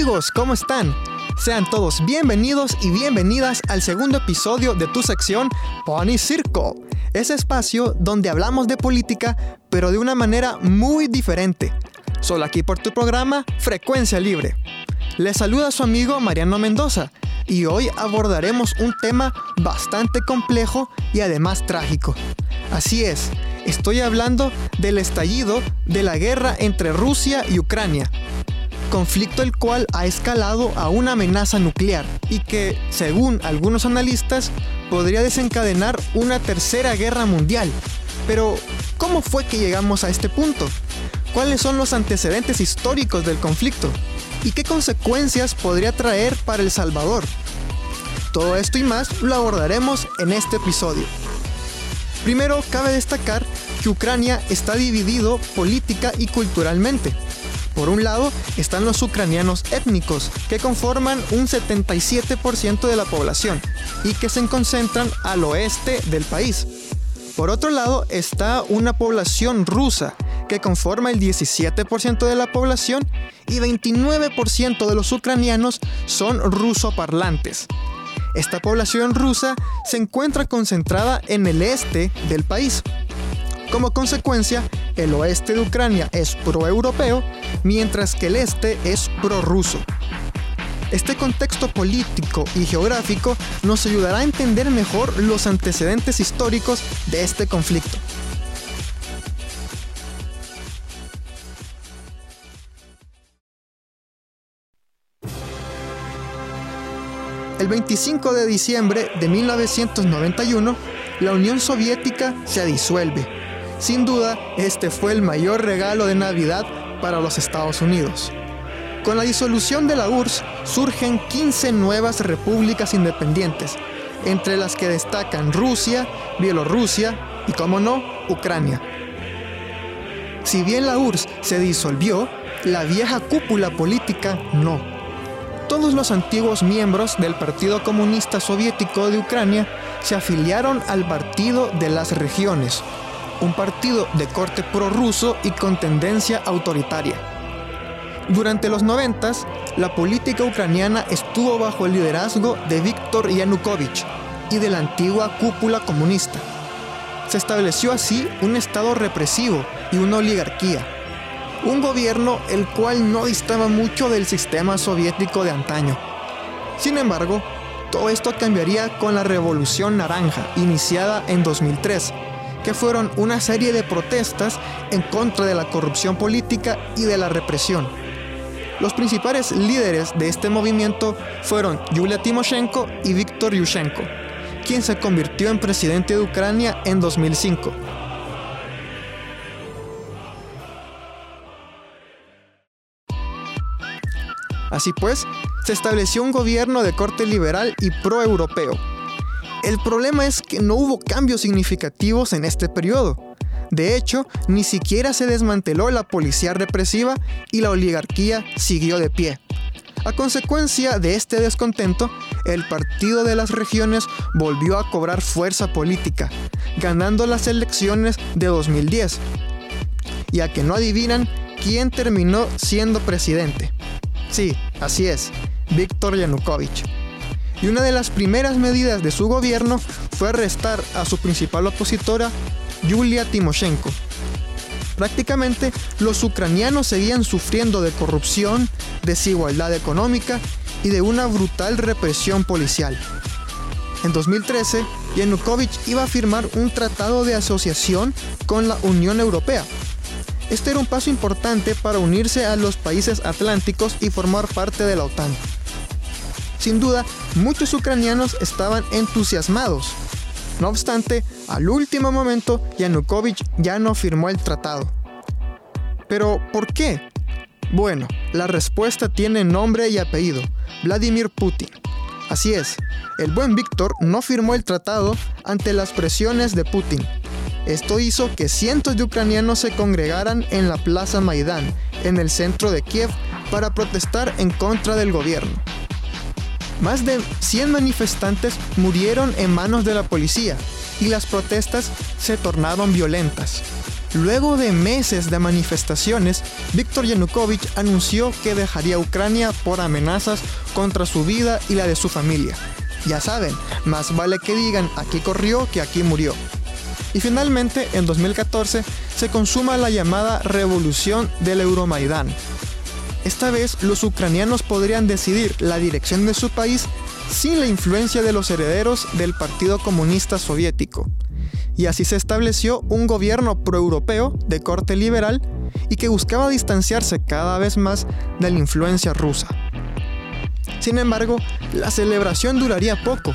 amigos, ¿cómo están? Sean todos bienvenidos y bienvenidas al segundo episodio de tu sección Pony Circo. Ese espacio donde hablamos de política, pero de una manera muy diferente. Solo aquí por tu programa Frecuencia Libre. Les saluda su amigo Mariano Mendoza y hoy abordaremos un tema bastante complejo y además trágico. Así es, estoy hablando del estallido de la guerra entre Rusia y Ucrania conflicto el cual ha escalado a una amenaza nuclear y que, según algunos analistas, podría desencadenar una tercera guerra mundial. Pero, ¿cómo fue que llegamos a este punto? ¿Cuáles son los antecedentes históricos del conflicto? ¿Y qué consecuencias podría traer para El Salvador? Todo esto y más lo abordaremos en este episodio. Primero, cabe destacar que Ucrania está dividido política y culturalmente. Por un lado están los ucranianos étnicos, que conforman un 77% de la población y que se concentran al oeste del país. Por otro lado está una población rusa, que conforma el 17% de la población y 29% de los ucranianos son rusoparlantes. Esta población rusa se encuentra concentrada en el este del país. Como consecuencia, el oeste de Ucrania es pro-europeo, mientras que el este es prorruso. Este contexto político y geográfico nos ayudará a entender mejor los antecedentes históricos de este conflicto. El 25 de diciembre de 1991, la Unión Soviética se disuelve. Sin duda, este fue el mayor regalo de Navidad para los Estados Unidos. Con la disolución de la URSS surgen 15 nuevas repúblicas independientes, entre las que destacan Rusia, Bielorrusia y, como no, Ucrania. Si bien la URSS se disolvió, la vieja cúpula política no. Todos los antiguos miembros del Partido Comunista Soviético de Ucrania se afiliaron al Partido de las Regiones, un partido de corte prorruso y con tendencia autoritaria. Durante los 90, la política ucraniana estuvo bajo el liderazgo de Viktor Yanukovych y de la antigua cúpula comunista. Se estableció así un estado represivo y una oligarquía, un gobierno el cual no distaba mucho del sistema soviético de antaño. Sin embargo, todo esto cambiaría con la Revolución Naranja, iniciada en 2003, que fueron una serie de protestas en contra de la corrupción política y de la represión. Los principales líderes de este movimiento fueron Yulia Timoshenko y Viktor Yushchenko, quien se convirtió en presidente de Ucrania en 2005. Así pues, se estableció un gobierno de corte liberal y pro-europeo. El problema es que no hubo cambios significativos en este periodo. De hecho, ni siquiera se desmanteló la policía represiva y la oligarquía siguió de pie. A consecuencia de este descontento, el Partido de las Regiones volvió a cobrar fuerza política, ganando las elecciones de 2010. Y a que no adivinan quién terminó siendo presidente. Sí, así es. Viktor Yanukovych. Y una de las primeras medidas de su gobierno fue arrestar a su principal opositora, Yulia Timoshenko. Prácticamente los ucranianos seguían sufriendo de corrupción, desigualdad económica y de una brutal represión policial. En 2013, Yanukovych iba a firmar un tratado de asociación con la Unión Europea. Este era un paso importante para unirse a los países atlánticos y formar parte de la OTAN. Sin duda, muchos ucranianos estaban entusiasmados. No obstante, al último momento, Yanukovych ya no firmó el tratado. Pero, ¿por qué? Bueno, la respuesta tiene nombre y apellido, Vladimir Putin. Así es, el buen Víctor no firmó el tratado ante las presiones de Putin. Esto hizo que cientos de ucranianos se congregaran en la Plaza Maidán, en el centro de Kiev, para protestar en contra del gobierno. Más de 100 manifestantes murieron en manos de la policía y las protestas se tornaron violentas. Luego de meses de manifestaciones, Viktor Yanukovych anunció que dejaría Ucrania por amenazas contra su vida y la de su familia. Ya saben, más vale que digan aquí corrió que aquí murió. Y finalmente, en 2014, se consuma la llamada Revolución del Euromaidán. Esta vez los ucranianos podrían decidir la dirección de su país sin la influencia de los herederos del Partido Comunista Soviético y así se estableció un gobierno proeuropeo de corte liberal y que buscaba distanciarse cada vez más de la influencia rusa. Sin embargo, la celebración duraría poco.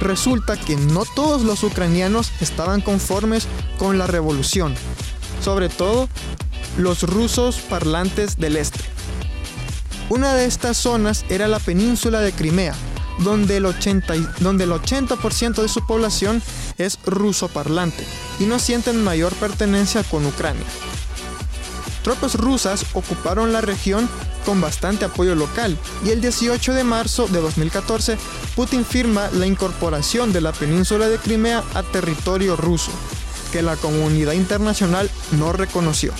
Resulta que no todos los ucranianos estaban conformes con la revolución, sobre todo los rusos parlantes del este. Una de estas zonas era la península de Crimea, donde el 80%, donde el 80 de su población es ruso parlante y no sienten mayor pertenencia con Ucrania. Tropas rusas ocuparon la región con bastante apoyo local y el 18 de marzo de 2014 Putin firma la incorporación de la península de Crimea a territorio ruso, que la comunidad internacional no reconoció.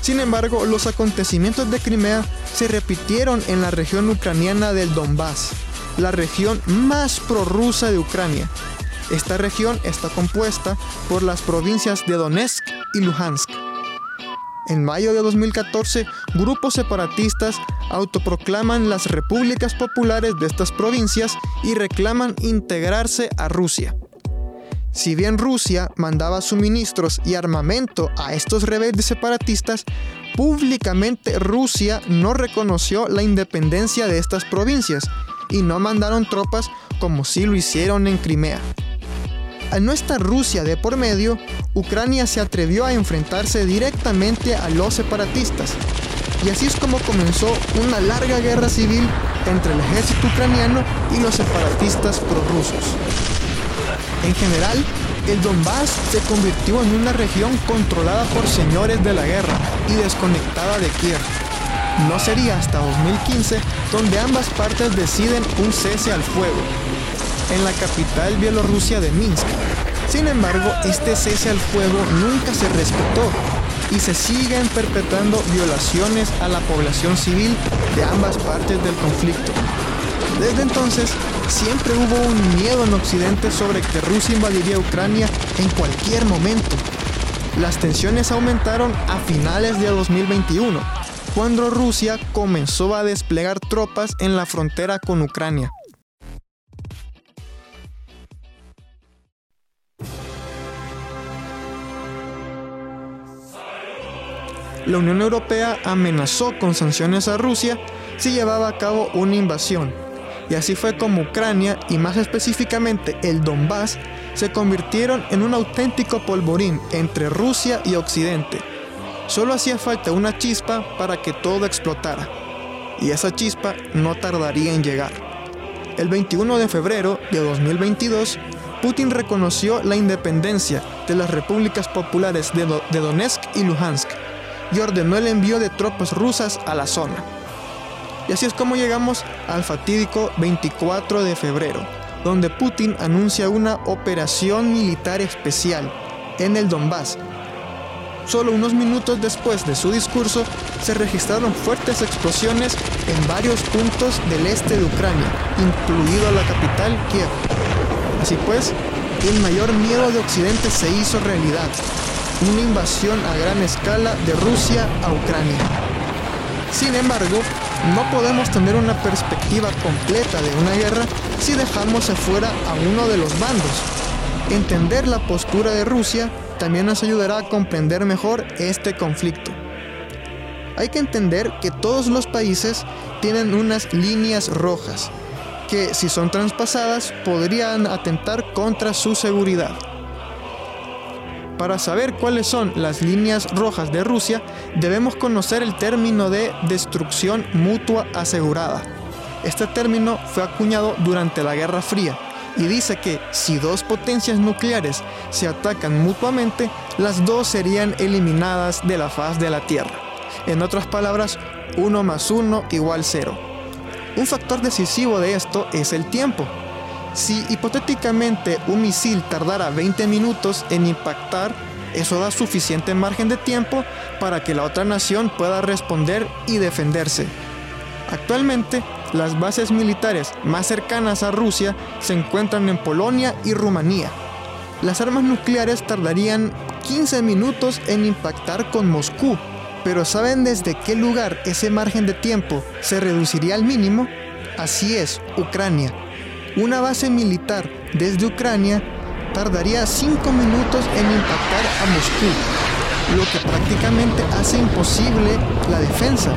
Sin embargo, los acontecimientos de Crimea se repitieron en la región ucraniana del Donbass, la región más prorrusa de Ucrania. Esta región está compuesta por las provincias de Donetsk y Luhansk. En mayo de 2014, grupos separatistas autoproclaman las repúblicas populares de estas provincias y reclaman integrarse a Rusia. Si bien Rusia mandaba suministros y armamento a estos rebeldes separatistas, públicamente Rusia no reconoció la independencia de estas provincias y no mandaron tropas como sí lo hicieron en Crimea. Al no estar Rusia de por medio, Ucrania se atrevió a enfrentarse directamente a los separatistas. Y así es como comenzó una larga guerra civil entre el ejército ucraniano y los separatistas prorrusos. En general, el Donbass se convirtió en una región controlada por señores de la guerra y desconectada de Kiev. No sería hasta 2015 donde ambas partes deciden un cese al fuego, en la capital bielorrusia de Minsk. Sin embargo, este cese al fuego nunca se respetó y se siguen perpetrando violaciones a la población civil de ambas partes del conflicto. Desde entonces, siempre hubo un miedo en Occidente sobre que Rusia invadiría Ucrania en cualquier momento. Las tensiones aumentaron a finales de 2021, cuando Rusia comenzó a desplegar tropas en la frontera con Ucrania. la Unión Europea amenazó con sanciones a Rusia si llevaba a cabo una invasión. Y así fue como Ucrania, y más específicamente el Donbass, se convirtieron en un auténtico polvorín entre Rusia y Occidente. Solo hacía falta una chispa para que todo explotara. Y esa chispa no tardaría en llegar. El 21 de febrero de 2022, Putin reconoció la independencia de las repúblicas populares de, Donetsk y Luhansk y ordenó el envío de tropas rusas a la zona. Y así es como llegamos al fatídico 24 de febrero, donde Putin anuncia una operación militar especial en el Donbass. Solo unos minutos después de su discurso se registraron fuertes explosiones en varios puntos del este de Ucrania, incluido la capital Kiev. Así pues, el mayor miedo de Occidente se hizo realidad, una invasión a gran escala de Rusia a Ucrania. Sin embargo, no podemos tener una perspectiva completa de una guerra si dejamos afuera a uno de los bandos. Entender la postura de Rusia también nos ayudará a comprender mejor este conflicto. Hay que entender que todos los países tienen unas líneas rojas, que si son traspasadas podrían atentar contra su seguridad. Para saber cuáles son las líneas rojas de Rusia, debemos conocer el término de destrucción mutua asegurada. Este término fue acuñado durante la Guerra Fría y dice que si dos potencias nucleares se atacan mutuamente, las dos serían eliminadas de la faz de la Tierra. En otras palabras, 1 más 1 igual 0. Un factor decisivo de esto es el tiempo. Si hipotéticamente un misil tardara 20 minutos en impactar, eso da suficiente margen de tiempo para que la otra nación pueda responder y defenderse. Actualmente, las bases militares más cercanas a Rusia se encuentran en Polonia y Rumanía. Las armas nucleares tardarían 15 minutos en impactar con Moscú, pero ¿saben desde qué lugar ese margen de tiempo se reduciría al mínimo? Así es, Ucrania. Una base militar desde Ucrania tardaría 5 minutos en impactar a Moscú, lo que prácticamente hace imposible la defensa.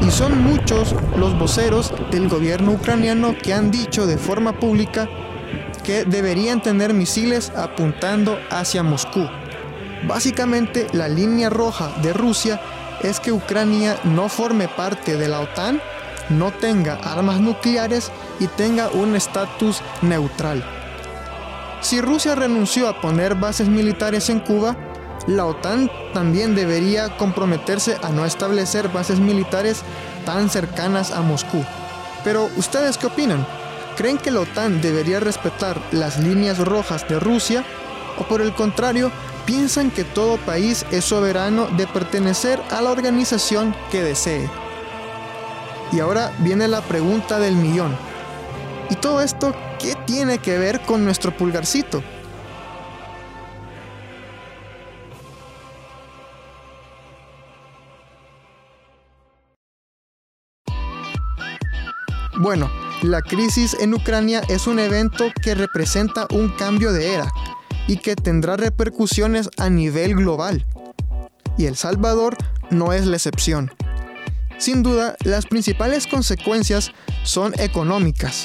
Y son muchos los voceros del gobierno ucraniano que han dicho de forma pública que deberían tener misiles apuntando hacia Moscú. Básicamente la línea roja de Rusia es que Ucrania no forme parte de la OTAN, no tenga armas nucleares y tenga un estatus neutral. Si Rusia renunció a poner bases militares en Cuba, la OTAN también debería comprometerse a no establecer bases militares tan cercanas a Moscú. Pero, ¿ustedes qué opinan? ¿Creen que la OTAN debería respetar las líneas rojas de Rusia? ¿O por el contrario, piensan que todo país es soberano de pertenecer a la organización que desee? Y ahora viene la pregunta del millón. ¿Y todo esto qué tiene que ver con nuestro pulgarcito? Bueno, la crisis en Ucrania es un evento que representa un cambio de era y que tendrá repercusiones a nivel global. Y El Salvador no es la excepción. Sin duda, las principales consecuencias son económicas.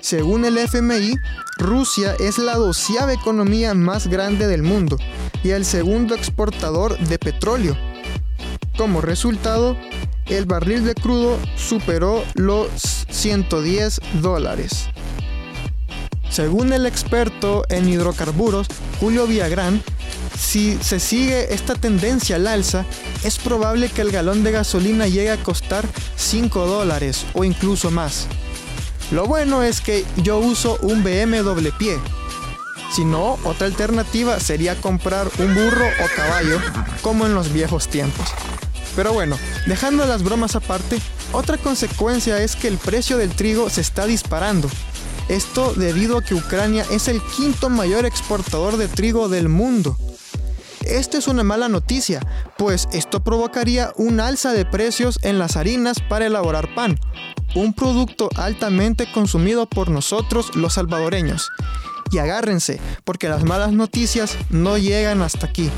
Según el FMI, Rusia es la doceava economía más grande del mundo y el segundo exportador de petróleo. Como resultado, el barril de crudo superó los 110 dólares. Según el experto en hidrocarburos, Julio Villagrán, si se sigue esta tendencia al alza, es probable que el galón de gasolina llegue a costar 5 dólares o incluso más. Lo bueno es que yo uso un BM doble pie. Si no, otra alternativa sería comprar un burro o caballo, como en los viejos tiempos. Pero bueno, dejando las bromas aparte, otra consecuencia es que el precio del trigo se está disparando. Esto debido a que Ucrania es el quinto mayor exportador de trigo del mundo. Esto es una mala noticia, pues esto provocaría un alza de precios en las harinas para elaborar pan, un producto altamente consumido por nosotros los salvadoreños. Y agárrense, porque las malas noticias no llegan hasta aquí.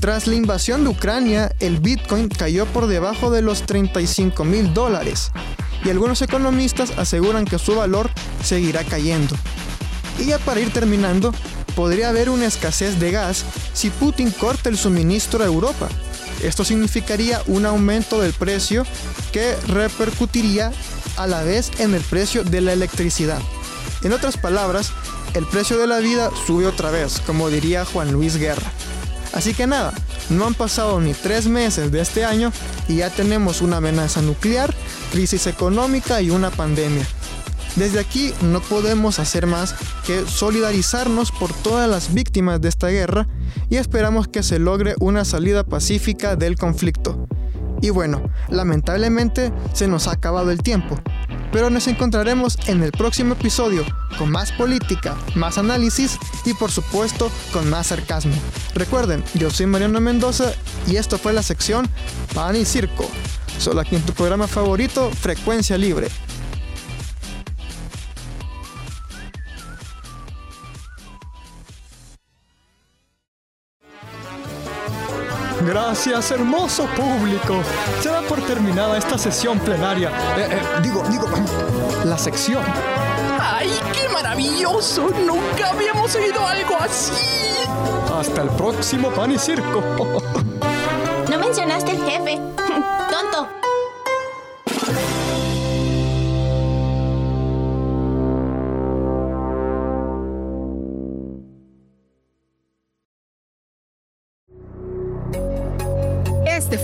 Tras la invasión de Ucrania, el Bitcoin cayó por debajo de los 35 mil dólares y algunos economistas aseguran que su valor seguirá cayendo. Y ya para ir terminando, podría haber una escasez de gas si Putin corta el suministro a Europa. Esto significaría un aumento del precio que repercutiría a la vez en el precio de la electricidad. En otras palabras, el precio de la vida sube otra vez, como diría Juan Luis Guerra. Así que nada, no han pasado ni tres meses de este año y ya tenemos una amenaza nuclear, crisis económica y una pandemia. Desde aquí no podemos hacer más que solidarizarnos por todas las víctimas de esta guerra y esperamos que se logre una salida pacífica del conflicto. Y bueno, lamentablemente se nos ha acabado el tiempo. Pero nos encontraremos en el próximo episodio con más política, más análisis y por supuesto con más sarcasmo. Recuerden, yo soy Mariano Mendoza y esto fue la sección Pan y Circo. Solo aquí en tu programa favorito, Frecuencia Libre. Gracias, hermoso público. Se da por terminada esta sesión plenaria. Eh, eh, digo, digo, la sección. ¡Ay, qué maravilloso! Nunca habíamos oído algo así. Hasta el próximo pan y circo. No mencionaste el jefe. Tonto.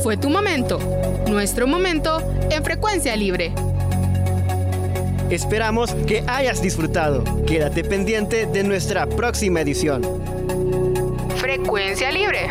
Fue tu momento, nuestro momento en frecuencia libre. Esperamos que hayas disfrutado. Quédate pendiente de nuestra próxima edición. Frecuencia libre.